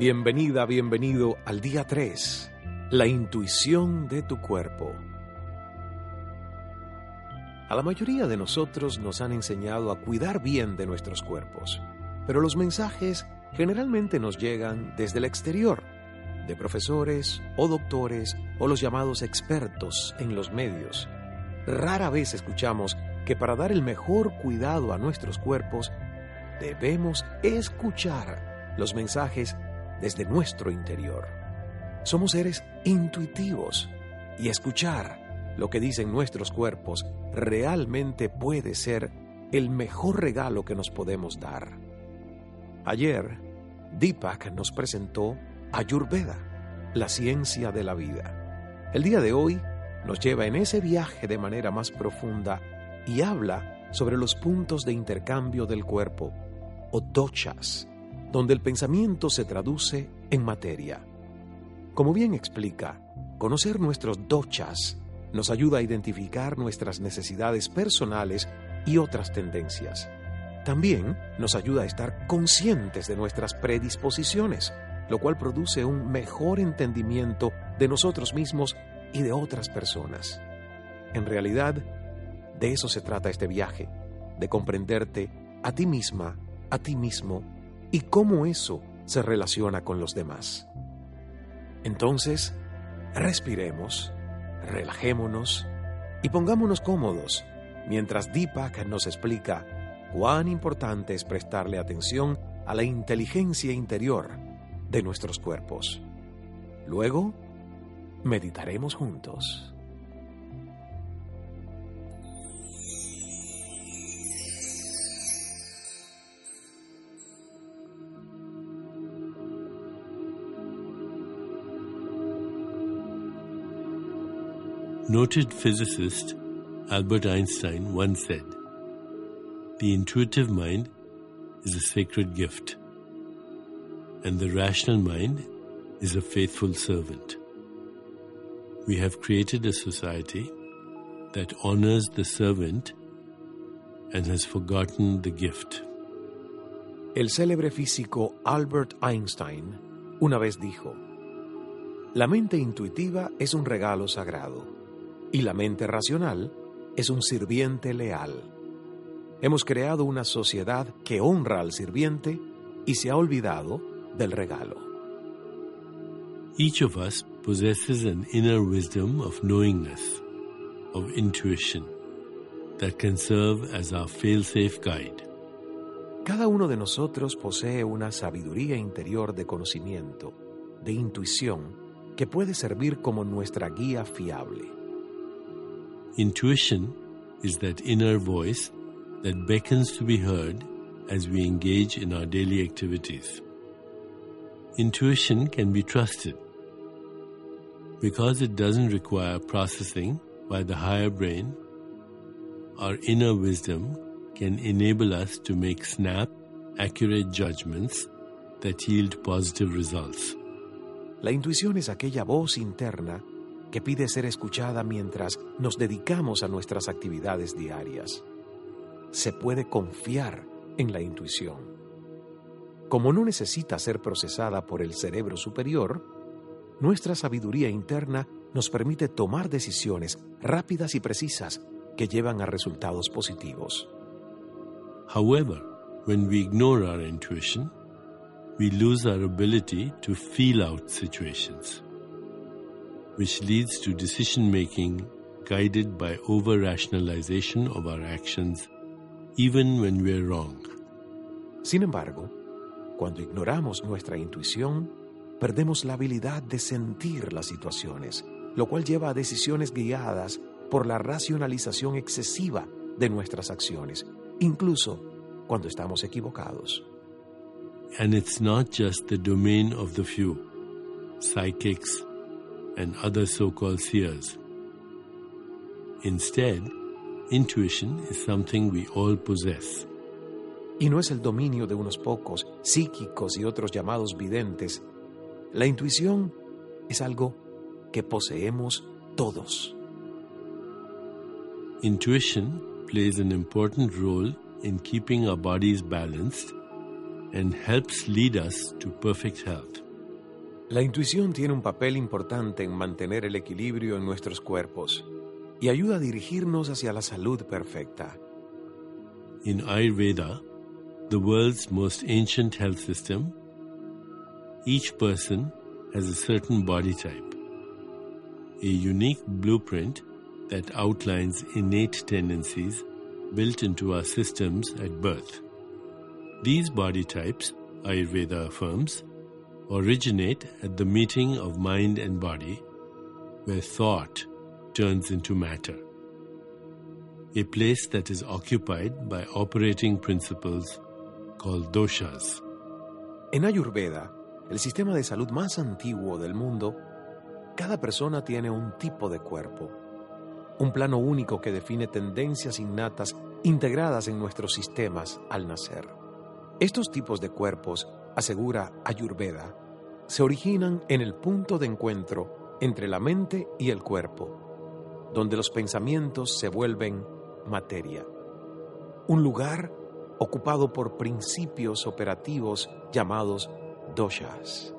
Bienvenida, bienvenido al día 3, la intuición de tu cuerpo. A la mayoría de nosotros nos han enseñado a cuidar bien de nuestros cuerpos, pero los mensajes generalmente nos llegan desde el exterior, de profesores o doctores o los llamados expertos en los medios. Rara vez escuchamos que para dar el mejor cuidado a nuestros cuerpos debemos escuchar los mensajes desde nuestro interior. Somos seres intuitivos y escuchar lo que dicen nuestros cuerpos realmente puede ser el mejor regalo que nos podemos dar. Ayer, Deepak nos presentó Ayurveda, la ciencia de la vida. El día de hoy nos lleva en ese viaje de manera más profunda y habla sobre los puntos de intercambio del cuerpo, o dochas, donde el pensamiento se traduce en materia. Como bien explica, conocer nuestros dochas nos ayuda a identificar nuestras necesidades personales y otras tendencias. También nos ayuda a estar conscientes de nuestras predisposiciones, lo cual produce un mejor entendimiento de nosotros mismos y de otras personas. En realidad, de eso se trata este viaje, de comprenderte a ti misma, a ti mismo y cómo eso se relaciona con los demás. Entonces, respiremos, relajémonos y pongámonos cómodos mientras Deepak nos explica cuán importante es prestarle atención a la inteligencia interior de nuestros cuerpos. Luego, meditaremos juntos. Noted physicist Albert Einstein once said, The intuitive mind is a sacred gift, and the rational mind is a faithful servant. We have created a society that honors the servant and has forgotten the gift. El célebre físico Albert Einstein una vez dijo, La mente intuitiva es un regalo sagrado y la mente racional es un sirviente leal. Hemos creado una sociedad que honra al sirviente y se ha olvidado del regalo. Each of us possesses an inner wisdom of knowingness, of intuition, that can serve as our fail-safe guide. Cada uno de nosotros posee una sabiduría interior de conocimiento, de intuición, que puede servir como nuestra guía fiable. Intuition is that inner voice that beckons to be heard as we engage in our daily activities. Intuition can be trusted because it doesn't require processing by the higher brain. Our inner wisdom can enable us to make snap, accurate judgments that yield positive results. La intuición es aquella voz interna que pide ser escuchada mientras nos dedicamos a nuestras actividades diarias. Se puede confiar en la intuición. Como no necesita ser procesada por el cerebro superior, nuestra sabiduría interna nos permite tomar decisiones rápidas y precisas que llevan a resultados positivos. However, when we ignore our intuition, we lose our ability to feel out situations. Which leads to decision making guided by over rationalization of our actions even when we're wrong. Sin embargo, cuando ignoramos nuestra intuición, perdemos la habilidad de sentir las situaciones, lo cual lleva a decisiones guiadas por la racionalización excesiva de nuestras acciones, incluso cuando estamos equivocados. And it's not just the domain of the few, psychics and other so called seers. Instead, intuition is something we all possess. Y no es el dominio de unos pocos, psíquicos y otros llamados videntes. La intuición es algo que poseemos todos. Intuition plays an important role in keeping our bodies balanced and helps lead us to perfect health. La intuición tiene un papel importante en mantener el equilibrio en nuestros cuerpos y ayuda a dirigirnos hacia la salud perfecta. In Ayurveda, the world's most ancient health system, each person has a certain body type, a unique blueprint that outlines innate tendencies built into our systems at birth. These body types, Ayurveda affirms, originate at the meeting of mind and body, where thought turns into matter. A place that is occupied by operating principles called doshas. En Ayurveda, el sistema de salud más antiguo del mundo, cada persona tiene un tipo de cuerpo, un plano único que define tendencias innatas integradas en nuestros sistemas al nacer. Estos tipos de cuerpos, asegura Ayurveda, se originan en el punto de encuentro entre la mente y el cuerpo, donde los pensamientos se vuelven materia. Un lugar ocupado por principios operativos llamados doshas.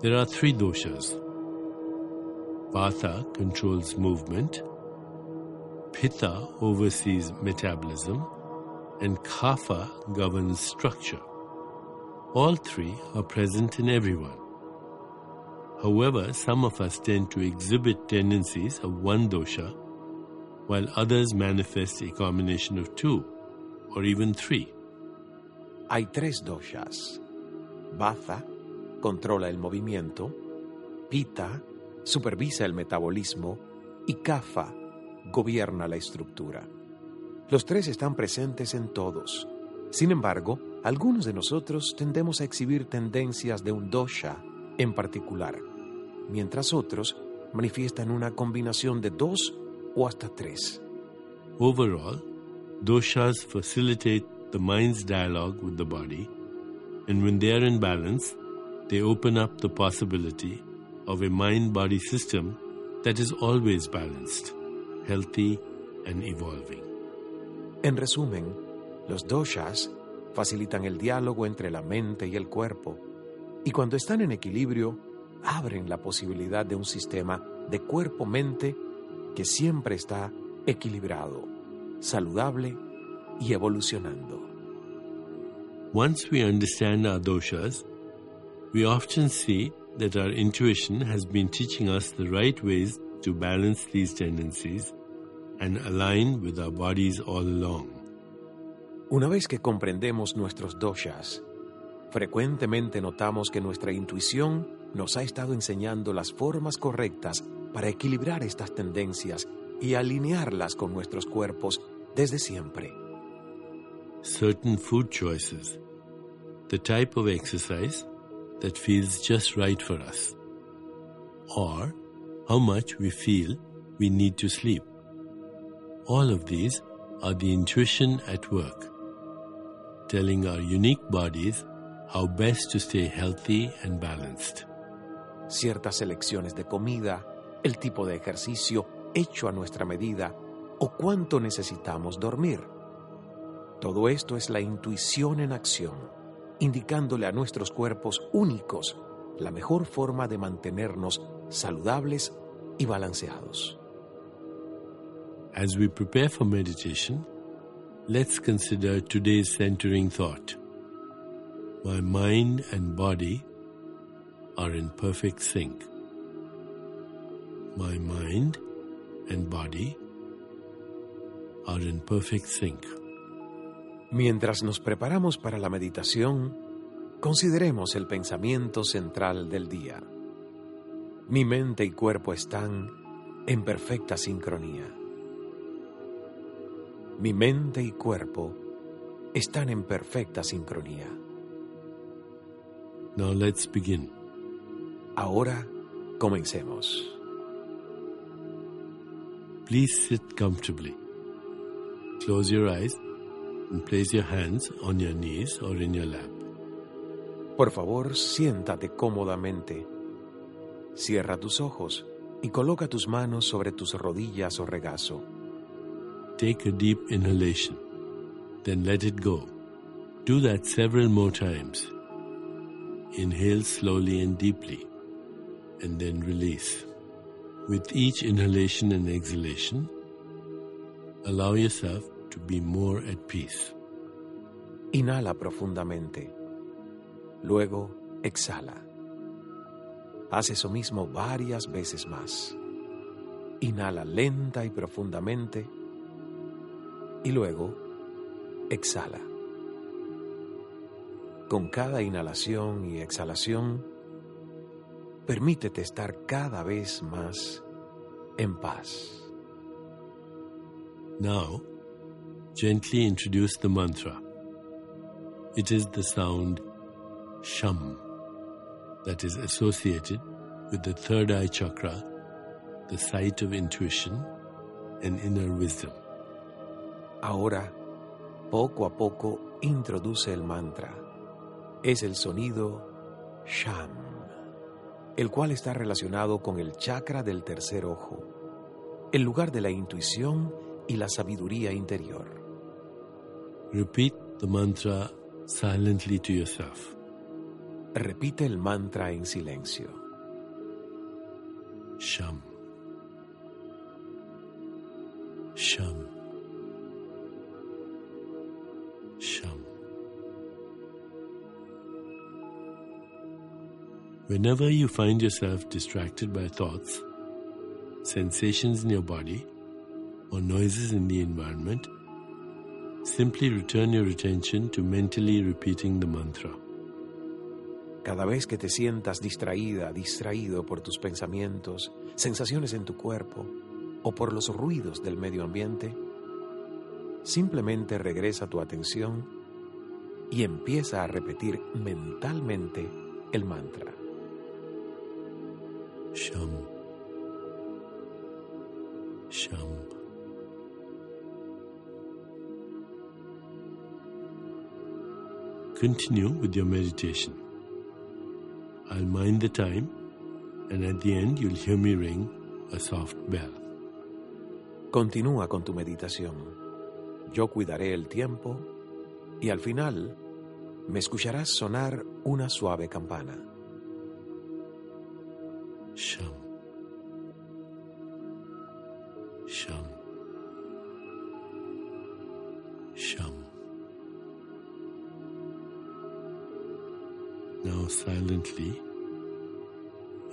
There are three doshas. Vata controls movement, Pitta oversees metabolism, and Kapha governs structure. All three are present in everyone. However, some of us tend to exhibit tendencies of one dosha, while others manifest a combination of two or even three. Hay tres doshas. Vata controla el movimiento, Pita supervisa el metabolismo y Kapha gobierna la estructura. Los tres están presentes en todos. Sin embargo, algunos de nosotros tendemos a exhibir tendencias de un dosha en particular, mientras otros manifiestan una combinación de dos o hasta tres. Overall, doshas facilitate the mind's dialogue with the body, and when they are in balance, they open up the possibility of a mind body system that is always balanced, healthy, and evolving. En resumen, los doshas facilitan el diálogo entre la mente y el cuerpo, y cuando están en equilibrio, abren la posibilidad de un sistema de cuerpo-mente que siempre está equilibrado, saludable y evolucionando. Once we understand our doshas, we often see that our intuition has been teaching us the right ways to balance these tendencies and align with our bodies all along. Una vez que comprendemos nuestros doshas, frecuentemente notamos que nuestra intuición nos ha estado enseñando las formas correctas para equilibrar estas tendencias y alinearlas con nuestros cuerpos desde siempre. Certain food choices, the type of exercise that feels just right for us, or how much we feel we need to sleep. All of these are the intuition at work, telling our unique bodies how best to stay healthy and balanced. Ciertas selecciones de comida, el tipo de ejercicio hecho a nuestra medida o cuánto necesitamos dormir. Todo esto es la intuición en acción, indicándole a nuestros cuerpos únicos la mejor forma de mantenernos saludables y balanceados. As we prepare for meditation, let's consider today's centering thought. My mind and body are in perfect sync. My mind and body are in perfect sync. Mientras nos preparamos para la meditación, consideremos el pensamiento central del día. Mi mente y cuerpo están en perfecta sincronía. Mi mente y cuerpo están en perfecta sincronía. Now let's begin. Ahora comencemos. Please sit comfortably. Close your eyes and place your hands on your knees or in your lap. Por favor, siéntate cómodamente. Cierra tus ojos y coloca tus manos sobre tus rodillas o regazo. Take a deep inhalation, then let it go. Do that several more times. Inhale slowly and deeply, and then release. With each inhalation and exhalation, allow yourself to be more at peace. Inhala profundamente. Luego, exhala. Haz eso mismo varias veces más. Inhala lenta y profundamente y luego exhala. Con cada inhalación y exhalación, permítete estar cada vez más en paz. Now, gently introduce the mantra. It is the sound Sham that is associated with the third eye chakra, the sight of intuition and inner wisdom. Ahora, poco a poco, introduce el mantra. Es el sonido Sham, el cual está relacionado con el chakra del tercer ojo, el lugar de la intuición y la sabiduría interior. Repeat the mantra silently to yourself. Repite el mantra en silencio. Sham. Sham. Sham. Whenever you find yourself distracted by thoughts, sensations in your body, or noises in the environment, simply return your attention to mentally repeating the mantra. Cada vez que te sientas distraída, distraído por tus pensamientos, sensaciones en tu cuerpo o por los ruidos del medio ambiente, simplemente regresa tu atención y empieza a repetir mentalmente el mantra. Sham. Sham. Continue with your meditation. I'll mind the time, and at the end, you'll hear me ring a soft bell. Continúa con tu meditación. Yo cuidaré el tiempo y al final me escucharás sonar una suave campana. Sham. Sham. Sham. Now silently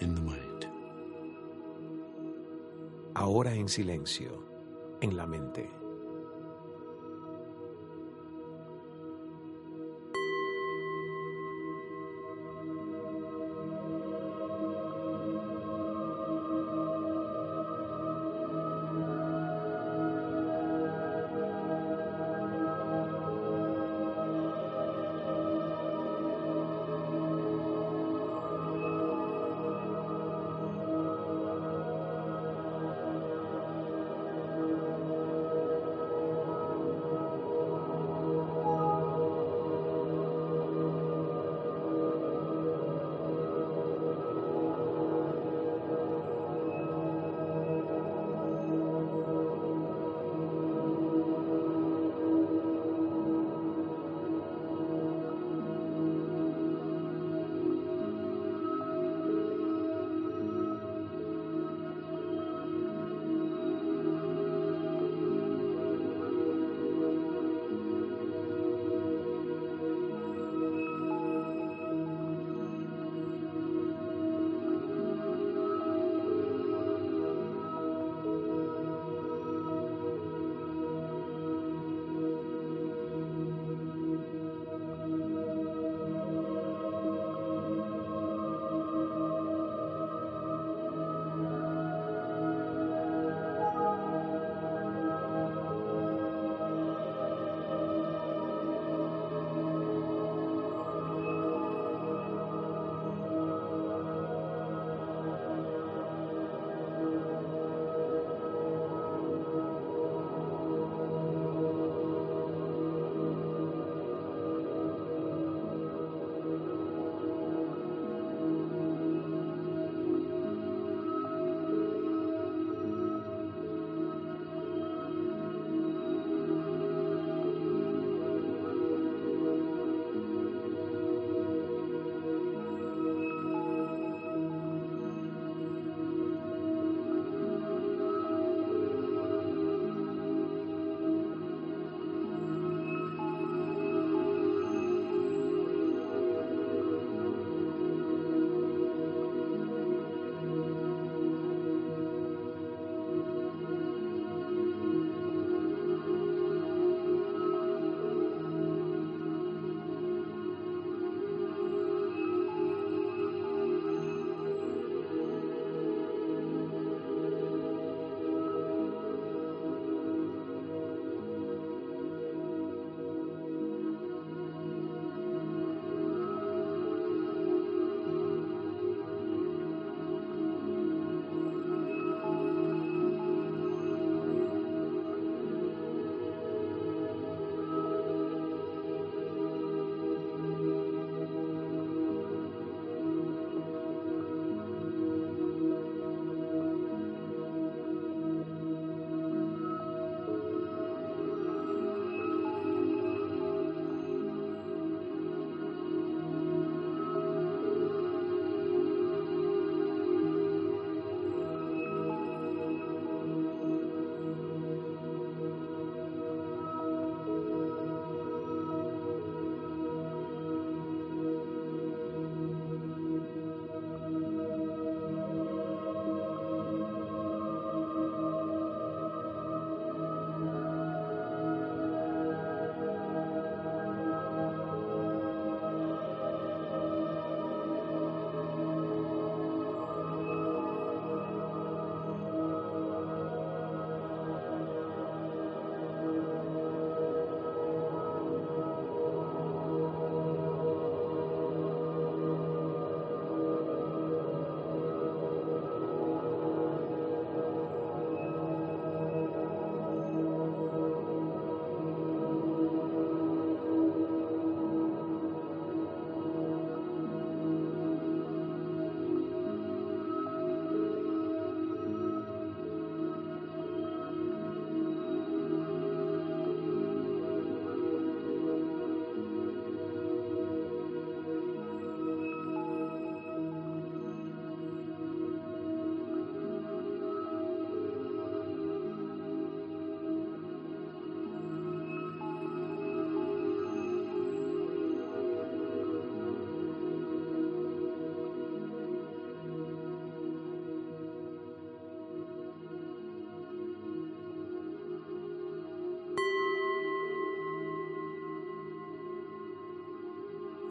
in the mind. Ahora en silencio, en la mente.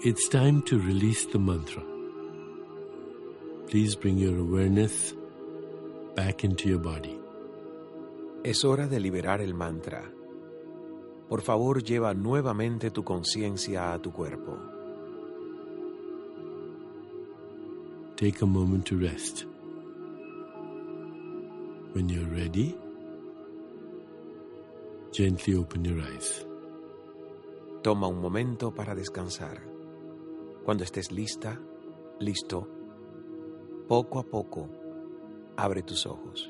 It's time to release the mantra. Please bring your awareness back into your body. Es hora de liberar el mantra. Por favor, lleva nuevamente tu conciencia a tu cuerpo. Take a moment to rest. When you're ready, gently open your eyes. Toma un momento para descansar. Cuando estés lista, listo, poco a poco, abre tus ojos.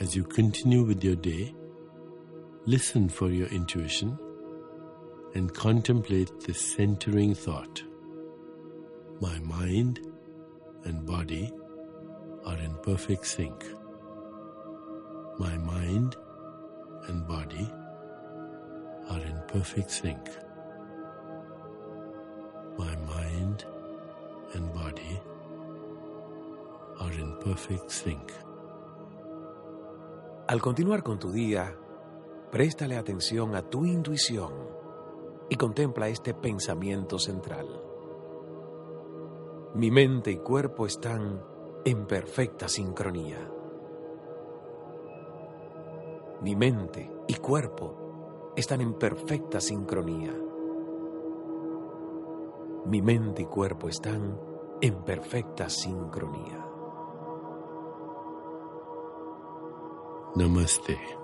As you continue with your day, listen for your intuition and contemplate the centering thought. My mind and body are in perfect sync. My mind and body are in perfect sync. My mind and body are in perfect sync. Al continuar con tu día, préstale atención a tu intuición y contempla este pensamiento central. Mi mente y cuerpo están en perfecta sincronía. Mi mente y cuerpo están en perfecta sincronía. Mi mente y cuerpo están en perfecta sincronía. Namaste.